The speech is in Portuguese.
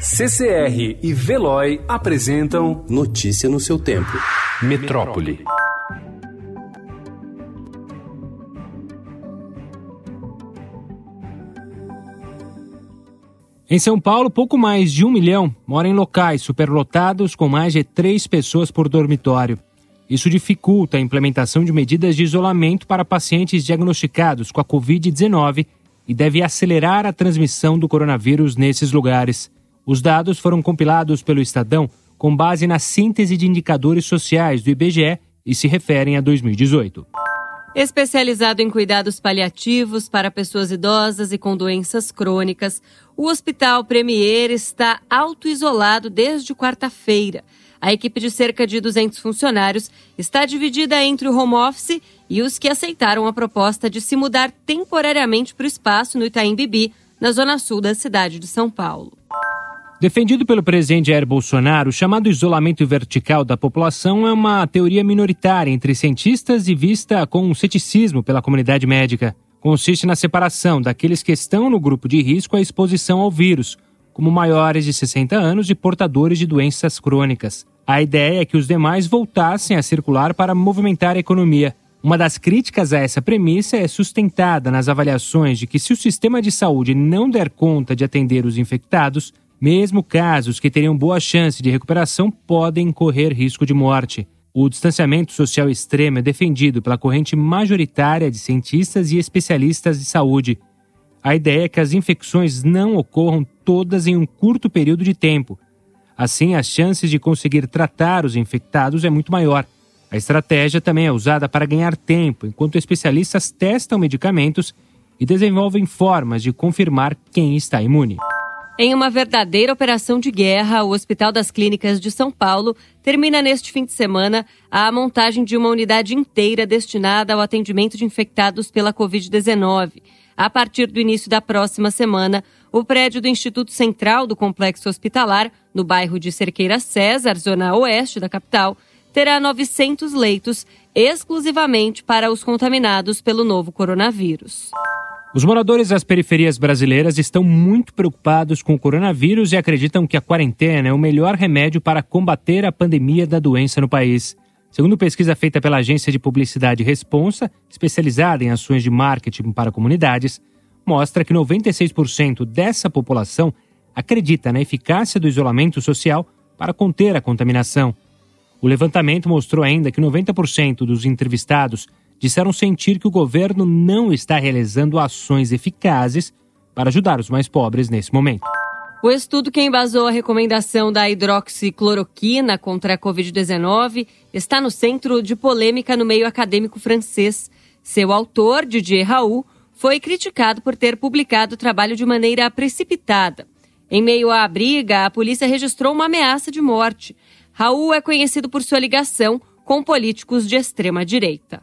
CCR e Veloy apresentam Notícia no seu tempo. Metrópole. Em São Paulo, pouco mais de um milhão mora em locais superlotados com mais de três pessoas por dormitório. Isso dificulta a implementação de medidas de isolamento para pacientes diagnosticados com a Covid-19 e deve acelerar a transmissão do coronavírus nesses lugares. Os dados foram compilados pelo Estadão com base na síntese de indicadores sociais do IBGE e se referem a 2018. Especializado em cuidados paliativos para pessoas idosas e com doenças crônicas, o Hospital Premier está auto-isolado desde quarta-feira. A equipe de cerca de 200 funcionários está dividida entre o home office e os que aceitaram a proposta de se mudar temporariamente para o espaço no Itaim Bibi, na zona sul da cidade de São Paulo. Defendido pelo presidente Jair Bolsonaro, o chamado isolamento vertical da população é uma teoria minoritária entre cientistas e vista com um ceticismo pela comunidade médica. Consiste na separação daqueles que estão no grupo de risco à exposição ao vírus, como maiores de 60 anos e portadores de doenças crônicas. A ideia é que os demais voltassem a circular para movimentar a economia. Uma das críticas a essa premissa é sustentada nas avaliações de que, se o sistema de saúde não der conta de atender os infectados, mesmo casos que teriam boa chance de recuperação podem correr risco de morte. O distanciamento social extremo é defendido pela corrente majoritária de cientistas e especialistas de saúde. A ideia é que as infecções não ocorram todas em um curto período de tempo. Assim, as chances de conseguir tratar os infectados é muito maior. A estratégia também é usada para ganhar tempo, enquanto especialistas testam medicamentos e desenvolvem formas de confirmar quem está imune. Em uma verdadeira operação de guerra, o Hospital das Clínicas de São Paulo termina neste fim de semana a montagem de uma unidade inteira destinada ao atendimento de infectados pela Covid-19. A partir do início da próxima semana, o prédio do Instituto Central do Complexo Hospitalar, no bairro de Cerqueira César, zona oeste da capital, terá 900 leitos exclusivamente para os contaminados pelo novo coronavírus. Os moradores das periferias brasileiras estão muito preocupados com o coronavírus e acreditam que a quarentena é o melhor remédio para combater a pandemia da doença no país. Segundo pesquisa feita pela agência de publicidade Responsa, especializada em ações de marketing para comunidades, mostra que 96% dessa população acredita na eficácia do isolamento social para conter a contaminação. O levantamento mostrou ainda que 90% dos entrevistados disseram sentir que o governo não está realizando ações eficazes para ajudar os mais pobres nesse momento. O estudo que embasou a recomendação da hidroxicloroquina contra a Covid-19 está no centro de polêmica no meio acadêmico francês. Seu autor, Didier Raoult, foi criticado por ter publicado o trabalho de maneira precipitada. Em meio à briga, a polícia registrou uma ameaça de morte. Raul é conhecido por sua ligação com políticos de extrema direita.